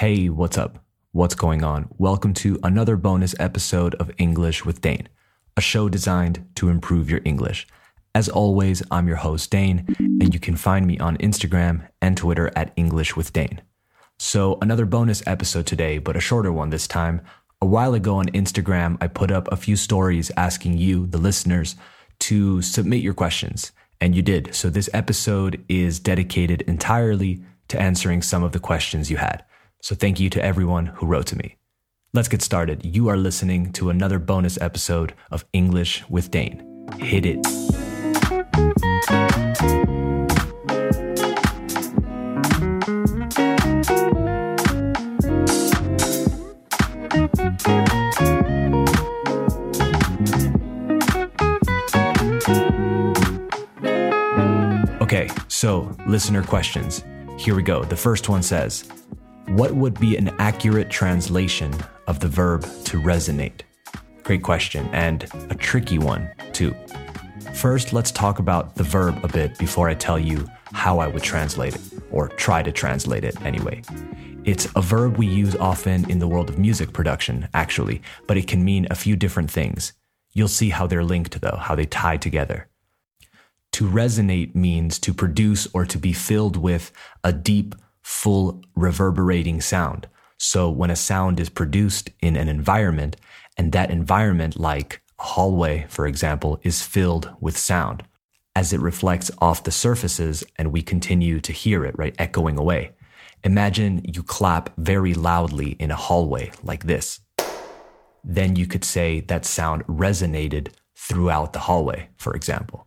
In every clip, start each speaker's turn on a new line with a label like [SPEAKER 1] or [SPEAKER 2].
[SPEAKER 1] Hey, what's up? What's going on? Welcome to another bonus episode of English with Dane, a show designed to improve your English. As always, I'm your host, Dane, and you can find me on Instagram and Twitter at English with Dane. So, another bonus episode today, but a shorter one this time. A while ago on Instagram, I put up a few stories asking you, the listeners, to submit your questions, and you did. So, this episode is dedicated entirely to answering some of the questions you had. So thank you to everyone who wrote to me. Let's get started. You are listening to another bonus episode of English with Dane. Hit it. Okay, so listener questions. Here we go. The first one says, What would be an accurate translation of the verb to resonate? Great question, and a tricky one, too. First, let's talk about the verb a bit before I tell you how I would translate it, or try to translate it anyway. It's a verb we use often in the world of music production, actually, but it can mean a few different things. You'll see how they're linked, though, how they tie together. To resonate means to produce or to be filled with a deep, full, reverberating sound. So when a sound is produced in an environment, and that environment, like a hallway, for example, is filled with sound, as it reflects off the surfaces and we continue to hear it, right, echoing away. Imagine you clap very loudly in a hallway like this. Then you could say that sound resonated throughout the hallway, for example.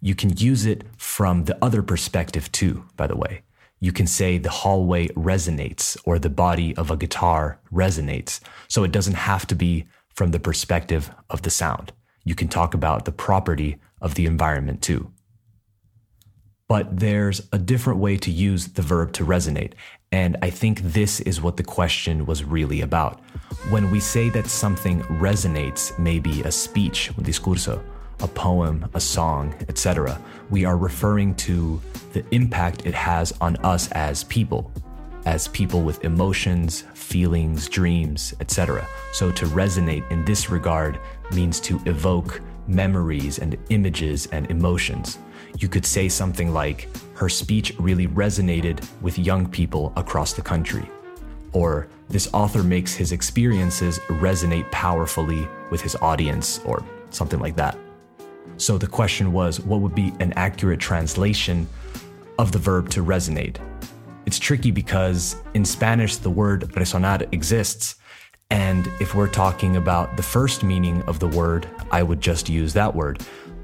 [SPEAKER 1] You can use it from the other perspective too, by the way. You can say the hallway resonates or the body of a guitar resonates. So it doesn't have to be from the perspective of the sound. You can talk about the property of the environment too. But there's a different way to use the verb to resonate. And I think this is what the question was really about. When we say that something resonates, maybe a speech, un discurso, a poem, a song, etc., we are referring to the impact it has on us as people, as people with emotions, feelings, dreams, etc. So to resonate in this regard means to evoke memories and images and emotions. You could say something like, her speech really resonated with young people across the country. Or, this author makes his experiences resonate powerfully with his audience, or something like that. So the question was what would be an accurate translation of the verb to resonate? It's tricky because in Spanish, the word resonar exists. And if we're talking about the first meaning of the word, I would just use that word.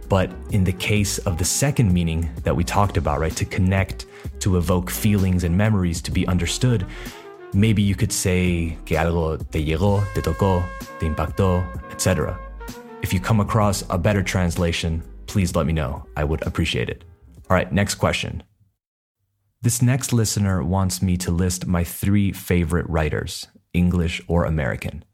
[SPEAKER 1] But in the case of the second meaning that we talked about, right, to connect, to evoke feelings and memories to be understood, maybe you could say que algo te llegó, te tocó, te impactó, etc. If you come across a better translation, please let me know. I would appreciate it. All right, next question. This next listener wants me to list my three favorite writers, English or American.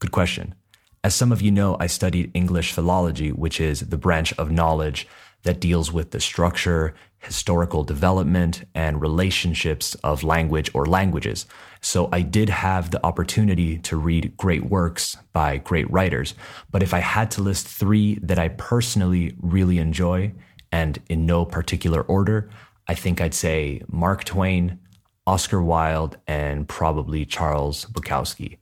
[SPEAKER 1] Good question. As some of you know, I studied English philology, which is the branch of knowledge that deals with the structure, historical development, and relationships of language or languages. So I did have the opportunity to read great works by great writers. But if I had to list three that I personally really enjoy, and in no particular order, I think I'd say Mark Twain, Oscar Wilde, and probably Charles Bukowski.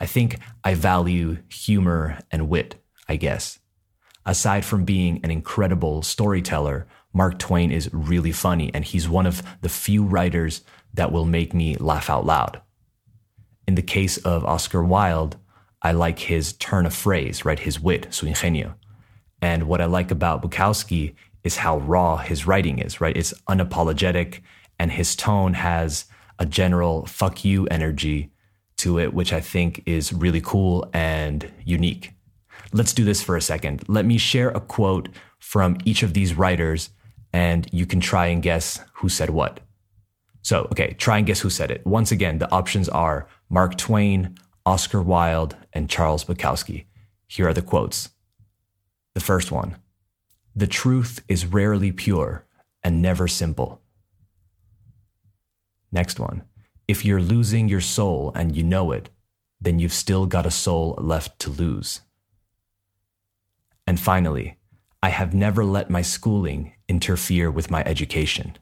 [SPEAKER 1] I think I value humor and wit, I guess. Aside from being an incredible storyteller, Mark Twain is really funny, and he's one of the few writers that will make me laugh out loud. In the case of Oscar Wilde, I like his turn of phrase, right? His wit, su ingenio. And what I like about Bukowski is how raw his writing is, right? It's unapologetic, and his tone has a general fuck you energy to it, which I think is really cool and unique. Let's do this for a second. Let me share a quote from each of these writers, and you can try and guess who said what. So, okay, try and guess who said it. Once again, the options are Mark Twain, Oscar Wilde, and Charles Bukowski. Here are the quotes. The first one The truth is rarely pure and never simple. Next one If you're losing your soul and you know it, then you've still got a soul left to lose. And finally, I have never let my schooling interfere with my education.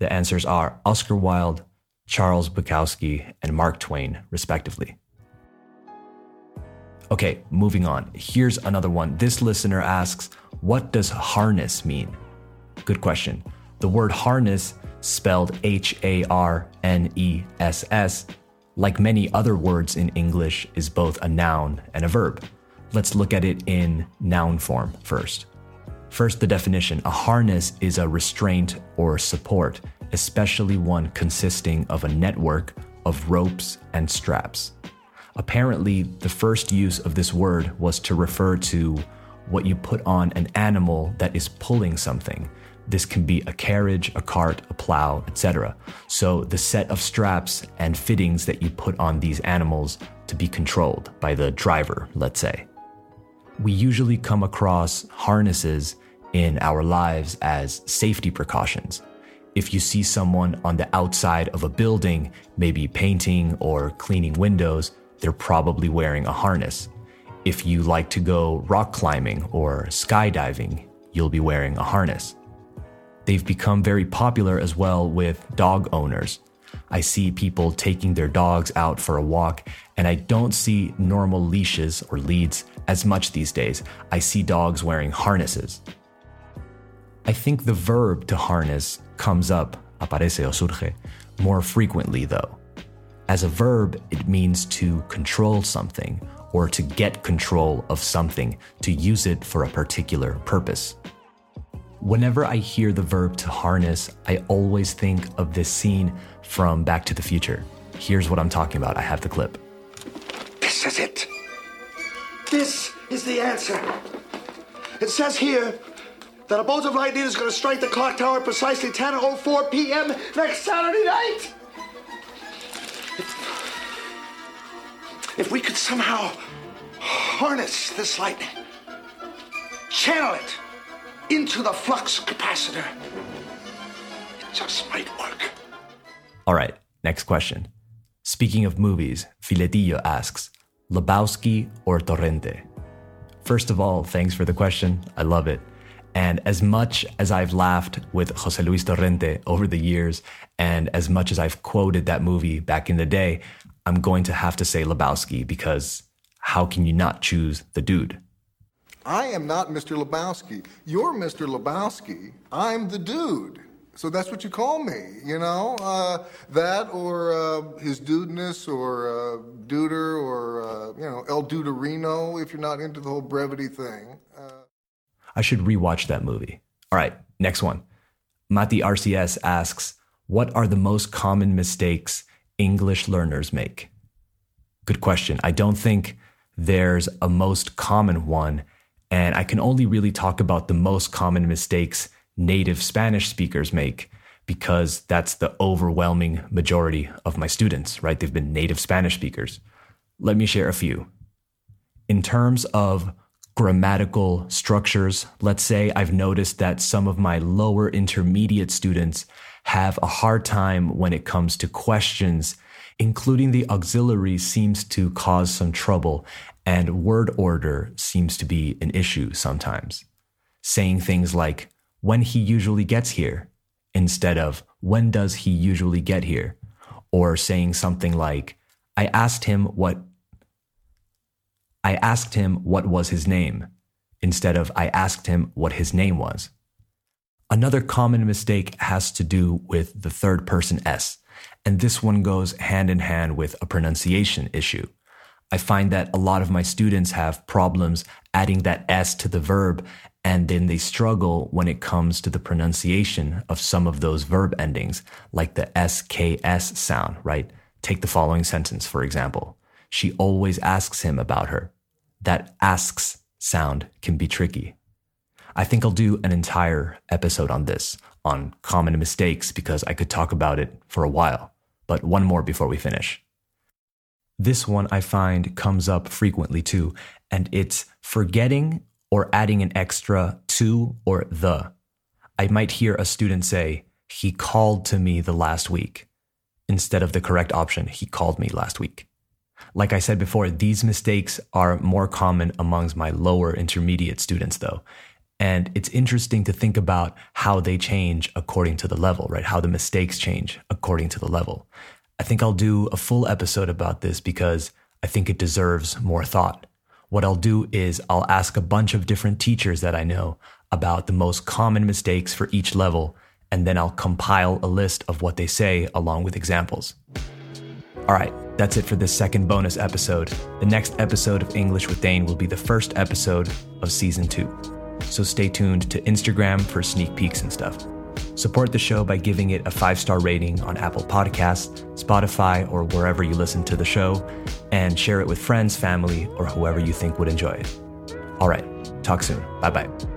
[SPEAKER 1] The answers are Oscar Wilde, Charles Bukowski, and Mark Twain, respectively. Okay, moving on. Here's another one. This listener asks, What does harness mean? Good question. The word harness, spelled H A R N E S S, like many other words in English, is both a noun and a verb. Let's look at it in noun form first. First, the definition a harness is a restraint or support, especially one consisting of a network of ropes and straps. Apparently, the first use of this word was to refer to what you put on an animal that is pulling something. This can be a carriage, a cart, a plow, etc. So, the set of straps and fittings that you put on these animals to be controlled by the driver, let's say. We usually come across harnesses in our lives as safety precautions. If you see someone on the outside of a building, maybe painting or cleaning windows, they're probably wearing a harness. If you like to go rock climbing or skydiving, you'll be wearing a harness. They've become very popular as well with dog owners. I see people taking their dogs out for a walk, and I don't see normal leashes or leads as much these days. I see dogs wearing harnesses. I think the verb to harness comes up, aparece o surge, more frequently though. As a verb, it means to control something or to get control of something, to use it for a particular purpose. Whenever I hear the verb to harness, I always think of this scene from Back to the Future. Here's what I'm talking about. I have the clip.
[SPEAKER 2] This is it. This is the answer. It says here that a bolt of lightning is going to strike the clock tower precisely 10.04 p.m. next Saturday night. If, if we could somehow harness this lightning, channel it into the flux capacitor, it just might work.
[SPEAKER 1] All right, next question. Speaking of movies, Filetillo asks, Lebowski or Torrente? First of all, thanks for the question. I love it. And as much as I've laughed with Jose Luis Torrente over the years, and as much as I've quoted that movie back in the day, I'm going to have to say Lebowski because how can you not choose the dude?
[SPEAKER 3] I am not Mr. Lebowski. You're Mr. Lebowski. I'm the dude. So that's what you call me, you know? Uh, that or uh, his dudeness or uh, duder or, uh, you know, El Duderino if you're not into the whole brevity thing. Uh,
[SPEAKER 1] I should rewatch that movie. All right, next one. Mati RCS asks, What are the most common mistakes English learners make? Good question. I don't think there's a most common one, and I can only really talk about the most common mistakes native Spanish speakers make because that's the overwhelming majority of my students, right? They've been native Spanish speakers. Let me share a few. In terms of grammatical structures, let's say I've noticed that some of my lower intermediate students have a hard time when it comes to questions, including the auxiliary seems to cause some trouble, and word order seems to be an issue sometimes. Saying things like, when he usually gets here instead of when does he usually get here? Or saying something like, I asked him what I asked him what was his name instead of I asked him what his name was. Another common mistake has to do with the third person S, and this one goes hand in hand with a pronunciation issue. I find that a lot of my students have problems adding that S to the verb and then they struggle when it comes to the pronunciation of some of those verb endings, like the SKS sound, right? Take the following sentence, for example. She always asks him about her. That asks sound can be tricky. I think I'll do an entire episode on this, on common mistakes, because I could talk about it for a while. But one more before we finish. This one I find comes up frequently too, and it's forgetting or adding an extra to or the. I might hear a student say, he called to me the last week. Instead of the correct option, he called me last week. Like I said before, these mistakes are more common amongst my lower intermediate students, though. And it's interesting to think about how they change according to the level, right? How the mistakes change according to the level. I think I'll do a full episode about this because I think it deserves more thought. What I'll do is I'll ask a bunch of different teachers that I know about the most common mistakes for each level, and then I'll compile a list of what they say along with examples. All right, that's it for this second bonus episode. The next episode of English with Dane will be the first episode of season two. So stay tuned to Instagram for sneak peeks and stuff. Support the show by giving it a five star rating on Apple Podcasts, Spotify, or wherever you listen to the show, and share it with friends, family, or whoever you think would enjoy it. All right, talk soon. Bye bye.